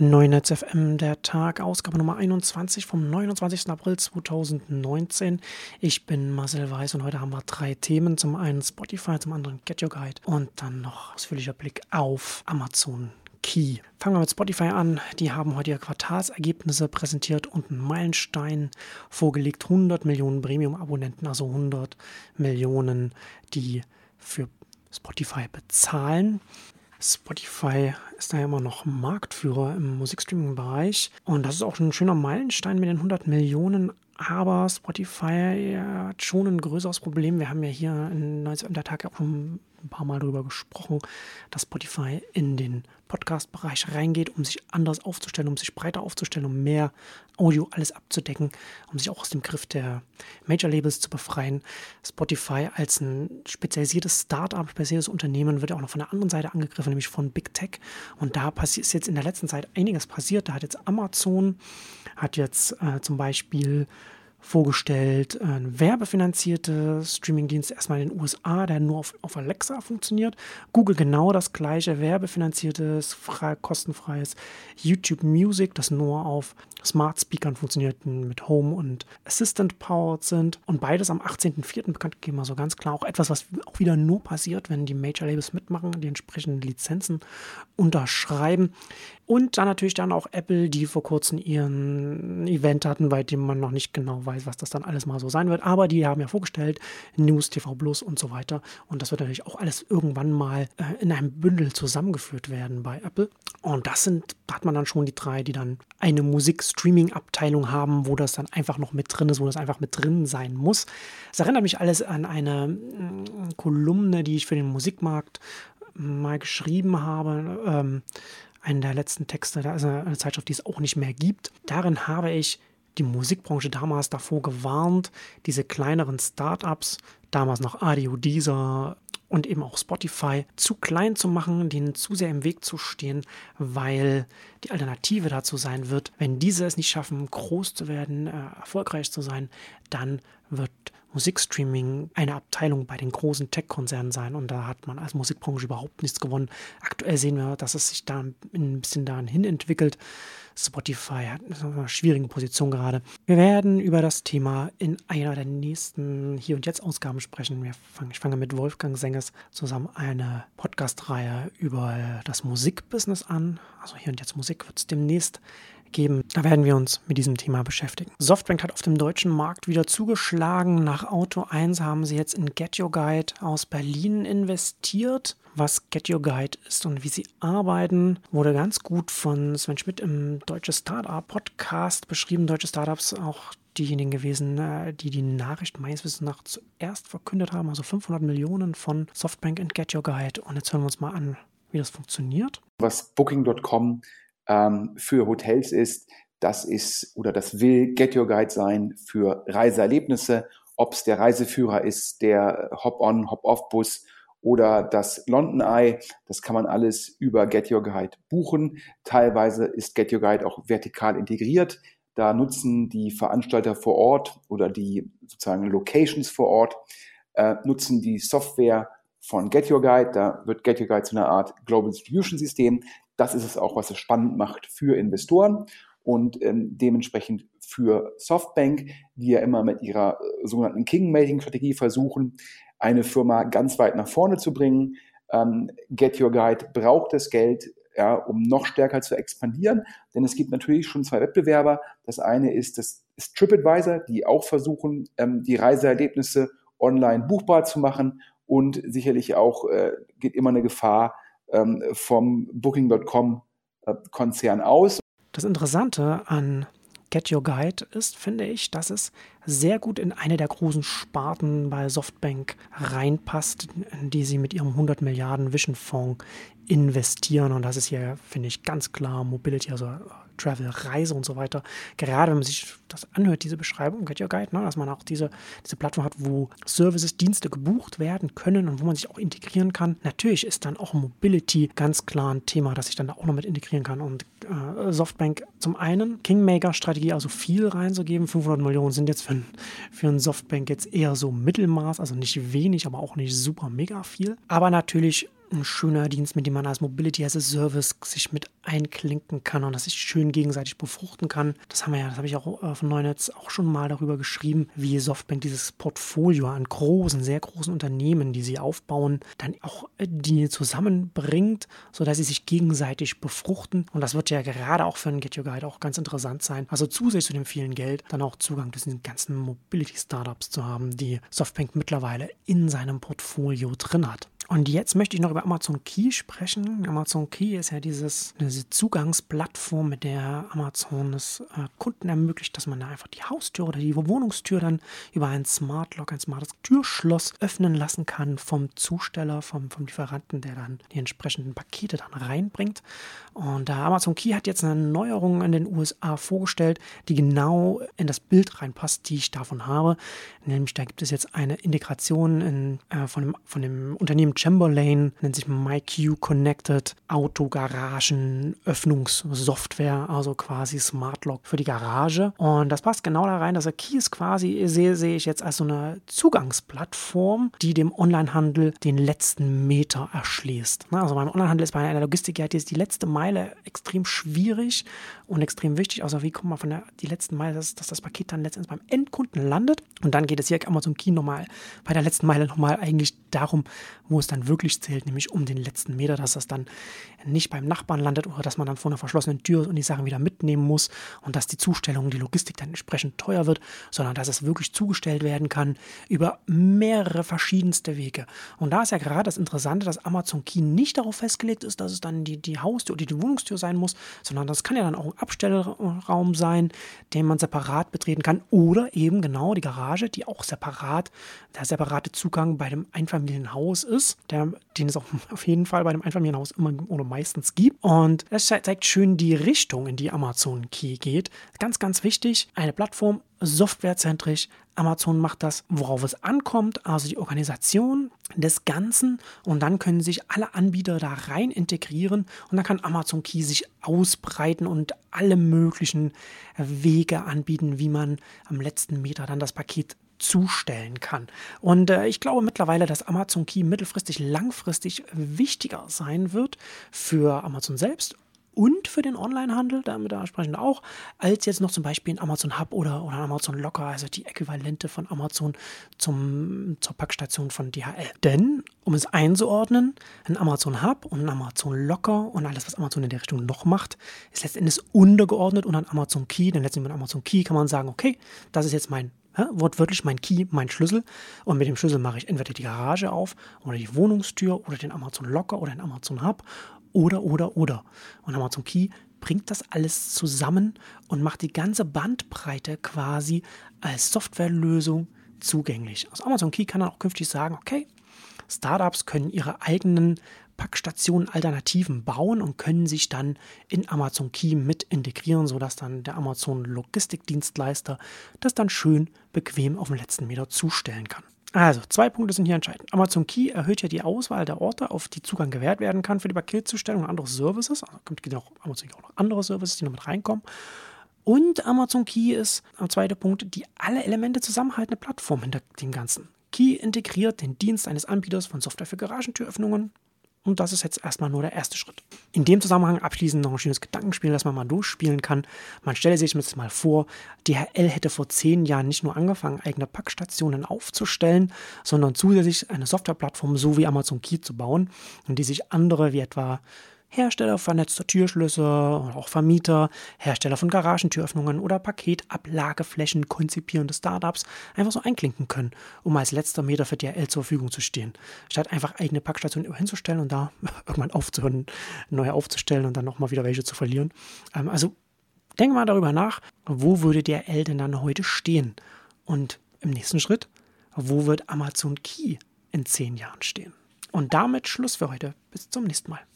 Neunetz FM, der Tag, Ausgabe Nummer 21 vom 29. April 2019. Ich bin Marcel Weiß und heute haben wir drei Themen. Zum einen Spotify, zum anderen Get Your Guide und dann noch ausführlicher Blick auf Amazon Key. Fangen wir mit Spotify an. Die haben heute ihre Quartalsergebnisse präsentiert und einen Meilenstein vorgelegt. 100 Millionen Premium-Abonnenten, also 100 Millionen, die für Spotify bezahlen. Spotify ist da ja immer noch Marktführer im Musikstreaming-Bereich. Und das ist auch ein schöner Meilenstein mit den 100 Millionen. Aber Spotify hat schon ein größeres Problem. Wir haben ja hier in der Tag auch schon ein paar Mal darüber gesprochen, dass Spotify in den Podcast-Bereich reingeht, um sich anders aufzustellen, um sich breiter aufzustellen, um mehr Audio alles abzudecken, um sich auch aus dem Griff der Major-Labels zu befreien. Spotify als ein spezialisiertes Start-up, spezielles Unternehmen wird auch noch von der anderen Seite angegriffen, nämlich von Big Tech. Und da ist jetzt in der letzten Zeit einiges passiert. Da hat jetzt Amazon, hat jetzt äh, zum Beispiel vorgestellt. Ein werbefinanzierter Streamingdienst erstmal in den USA, der nur auf, auf Alexa funktioniert. Google genau das gleiche, werbefinanziertes, frei, kostenfreies YouTube Music, das nur auf Smart Speakern funktioniert, mit Home und Assistant powered sind. Und beides am 18.04. bekannt gegeben. Also ganz klar auch etwas, was auch wieder nur passiert, wenn die Major Labels mitmachen, die entsprechenden Lizenzen unterschreiben. Und dann natürlich dann auch Apple, die vor kurzem ihren Event hatten, bei dem man noch nicht genau weiß, was das dann alles mal so sein wird. Aber die haben ja vorgestellt, News, TV Plus und so weiter. Und das wird natürlich auch alles irgendwann mal äh, in einem Bündel zusammengeführt werden bei Apple. Und das sind, da hat man dann schon die drei, die dann eine Musik-Streaming-Abteilung haben, wo das dann einfach noch mit drin ist, wo das einfach mit drin sein muss. Es erinnert mich alles an eine äh, Kolumne, die ich für den Musikmarkt mal geschrieben habe. Ähm, einen der letzten Texte, da ist eine Zeitschrift, die es auch nicht mehr gibt. Darin habe ich die Musikbranche damals davor gewarnt, diese kleineren Startups, damals noch Audio, Deezer und eben auch Spotify, zu klein zu machen, denen zu sehr im Weg zu stehen, weil die Alternative dazu sein wird, wenn diese es nicht schaffen, groß zu werden, äh, erfolgreich zu sein, dann wird Musikstreaming eine Abteilung bei den großen Tech-Konzernen sein und da hat man als Musikbranche überhaupt nichts gewonnen. Aktuell sehen wir, dass es sich da ein bisschen dahin entwickelt. Spotify hat eine schwierige Position gerade. Wir werden über das Thema in einer der nächsten Hier und Jetzt Ausgaben sprechen. Fangen, ich fange mit Wolfgang Sengers zusammen eine Podcast-Reihe über das Musikbusiness an. Also Hier und Jetzt Musik wird es demnächst geben. Da werden wir uns mit diesem Thema beschäftigen. Softbank hat auf dem deutschen Markt wieder zugeschlagen. Nach Auto 1 haben sie jetzt in Get Your Guide aus Berlin investiert. Was Get Your Guide ist und wie sie arbeiten, wurde ganz gut von Sven Schmidt im Deutsche Startup Podcast beschrieben. Deutsche Startups auch diejenigen gewesen, äh, die die Nachricht meines Wissens nach zuerst verkündet haben. Also 500 Millionen von Softbank und Get Your Guide. Und jetzt hören wir uns mal an, wie das funktioniert. Was Booking.com ähm, für Hotels ist, das ist oder das will Get Your Guide sein für Reiseerlebnisse, ob es der Reiseführer ist, der Hop-on, Hop-off-Bus oder das London Eye, das kann man alles über Get Your Guide buchen. Teilweise ist Get Your Guide auch vertikal integriert. Da nutzen die Veranstalter vor Ort oder die sozusagen Locations vor Ort, äh, nutzen die Software von Get Your Guide. Da wird Get Your Guide zu einer Art Global Distribution System. Das ist es auch, was es spannend macht für Investoren und ähm, dementsprechend für Softbank, die ja immer mit ihrer äh, sogenannten King-Making-Strategie versuchen, eine Firma ganz weit nach vorne zu bringen. Ähm, Get Your Guide braucht das Geld, ja, um noch stärker zu expandieren, denn es gibt natürlich schon zwei Wettbewerber. Das eine ist das ist TripAdvisor, die auch versuchen, ähm, die Reiseerlebnisse online buchbar zu machen und sicherlich auch äh, geht immer eine Gefahr, ähm, vom Booking.com-Konzern äh, aus. Das Interessante an Get Your Guide ist, finde ich, dass es sehr gut in eine der großen Sparten bei Softbank reinpasst, in die sie mit ihrem 100 Milliarden Vision Fonds investieren. Und das ist hier, finde ich, ganz klar Mobility, also Travel, Reise und so weiter. Gerade wenn man sich das anhört, diese Beschreibung, Get Your Guide, ne, dass man auch diese, diese Plattform hat, wo Services, Dienste gebucht werden können und wo man sich auch integrieren kann. Natürlich ist dann auch Mobility ganz klar ein Thema, das ich dann da auch noch mit integrieren kann. Und äh, Softbank zum einen, Kingmaker-Strategie, also viel reinzugeben. 500 Millionen sind jetzt für ein, für ein Softbank jetzt eher so Mittelmaß, also nicht wenig, aber auch nicht super mega viel. Aber natürlich ein schöner Dienst, mit dem man als Mobility as a Service sich mit einklinken kann und das sich schön gegenseitig befruchten kann. Das haben wir ja, das habe ich auch äh, von Neunetz auch schon mal darüber geschrieben, wie Softbank dieses Portfolio an großen, sehr großen Unternehmen, die sie aufbauen, dann auch äh, die zusammenbringt, sodass sie sich gegenseitig befruchten. Und das wird ja gerade auch für einen Get Your Guide auch ganz interessant sein. Also zusätzlich zu dem vielen Geld dann auch Zugang zu diesen ganzen Mobility-Startups zu haben, die Softbank mittlerweile in seinem Portfolio drin hat. Und jetzt möchte ich noch über Amazon Key sprechen. Amazon Key ist ja dieses, diese Zugangsplattform, mit der Amazon es äh, Kunden ermöglicht, dass man da einfach die Haustür oder die Wohnungstür dann über ein Smart Lock, ein smartes Türschloss öffnen lassen kann vom Zusteller, vom, vom Lieferanten, der dann die entsprechenden Pakete dann reinbringt. Und da Amazon Key hat jetzt eine Neuerung in den USA vorgestellt, die genau in das Bild reinpasst, die ich davon habe. Nämlich da gibt es jetzt eine Integration in, äh, von, dem, von dem Unternehmen Chamberlain, nennt sich MyQ Connected Autogaragen Öffnungssoftware, also quasi Smart Lock für die Garage. Und das passt genau da rein, dass er Keys quasi sehe, sehe ich jetzt als so eine Zugangsplattform, die dem Onlinehandel den letzten Meter erschließt. Also beim Onlinehandel ist bei einer Logistik ja die letzte Meile extrem schwierig und extrem wichtig. Also wie kommt man von der die letzten Meile, dass, dass das Paket dann letztendlich beim Endkunden landet. Und dann geht es hier Amazon Key nochmal bei der letzten Meile nochmal eigentlich darum, wo es dann wirklich zählt, nämlich um den letzten Meter, dass das dann nicht beim Nachbarn landet oder dass man dann vor einer verschlossenen Tür und die Sachen wieder mitnehmen muss und dass die Zustellung, die Logistik dann entsprechend teuer wird, sondern dass es wirklich zugestellt werden kann über mehrere verschiedenste Wege. Und da ist ja gerade das Interessante, dass Amazon Key nicht darauf festgelegt ist, dass es dann die, die Haustür oder die Wohnungstür sein muss, sondern das kann ja dann auch ein Abstellraum sein, den man separat betreten kann oder eben genau die Garage, die auch separat, der separate Zugang bei dem Einfamilienhaus ist der, den es auch auf jeden Fall bei dem Einfamilienhaus immer oder meistens gibt. Und das zeigt schön die Richtung, in die Amazon Key geht. Ganz, ganz wichtig, eine Plattform, softwarezentrisch. Amazon macht das, worauf es ankommt, also die Organisation des Ganzen. Und dann können sich alle Anbieter da rein integrieren und dann kann Amazon Key sich ausbreiten und alle möglichen Wege anbieten, wie man am letzten Meter dann das Paket zustellen kann. Und äh, ich glaube mittlerweile, dass Amazon Key mittelfristig, langfristig wichtiger sein wird für Amazon selbst und für den Onlinehandel, damit entsprechend auch, als jetzt noch zum Beispiel ein Amazon Hub oder, oder Amazon Locker, also die Äquivalente von Amazon zum, zur Packstation von DHL. Denn, um es einzuordnen, ein Amazon Hub und ein Amazon Locker und alles, was Amazon in der Richtung noch macht, ist letztendlich untergeordnet und ein Amazon Key. Denn letztendlich mit Amazon Key kann man sagen, okay, das ist jetzt mein ja, wortwörtlich mein Key, mein Schlüssel. Und mit dem Schlüssel mache ich entweder die Garage auf oder die Wohnungstür oder den Amazon Locker oder den Amazon Hub oder, oder, oder. Und Amazon Key bringt das alles zusammen und macht die ganze Bandbreite quasi als Softwarelösung zugänglich. Also Amazon Key kann dann auch künftig sagen, okay, Startups können ihre eigenen Packstationen Alternativen bauen und können sich dann in Amazon Key mit integrieren, sodass dann der Amazon Logistikdienstleister das dann schön bequem auf dem letzten Meter zustellen kann. Also, zwei Punkte sind hier entscheidend. Amazon Key erhöht ja die Auswahl der Orte, auf die Zugang gewährt werden kann für die Paketzustellung und andere Services. Also gibt auch Amazon Key auch noch andere Services, die noch mit reinkommen. Und Amazon Key ist, am zweiten Punkt, die alle Elemente zusammenhaltende Plattform hinter dem Ganzen. Key integriert den Dienst eines Anbieters von Software für Garagentüröffnungen, und das ist jetzt erstmal nur der erste Schritt. In dem Zusammenhang abschließend noch ein schönes Gedankenspiel, das man mal durchspielen kann. Man stelle sich jetzt mal vor, DHL hätte vor zehn Jahren nicht nur angefangen, eigene Packstationen aufzustellen, sondern zusätzlich eine Softwareplattform so wie Amazon Key zu bauen, in die sich andere wie etwa Hersteller vernetzter Türschlüsse oder auch Vermieter, Hersteller von Garagentüröffnungen oder Paketablageflächen konzipierende Startups einfach so einklinken können, um als letzter Meter für DHL zur Verfügung zu stehen. Statt einfach eigene Packstationen hinzustellen und da irgendwann aufzuhören, neue aufzustellen und dann nochmal wieder welche zu verlieren. Ähm, also denk mal darüber nach, wo würde DHL denn dann heute stehen? Und im nächsten Schritt, wo wird Amazon Key in zehn Jahren stehen? Und damit Schluss für heute. Bis zum nächsten Mal.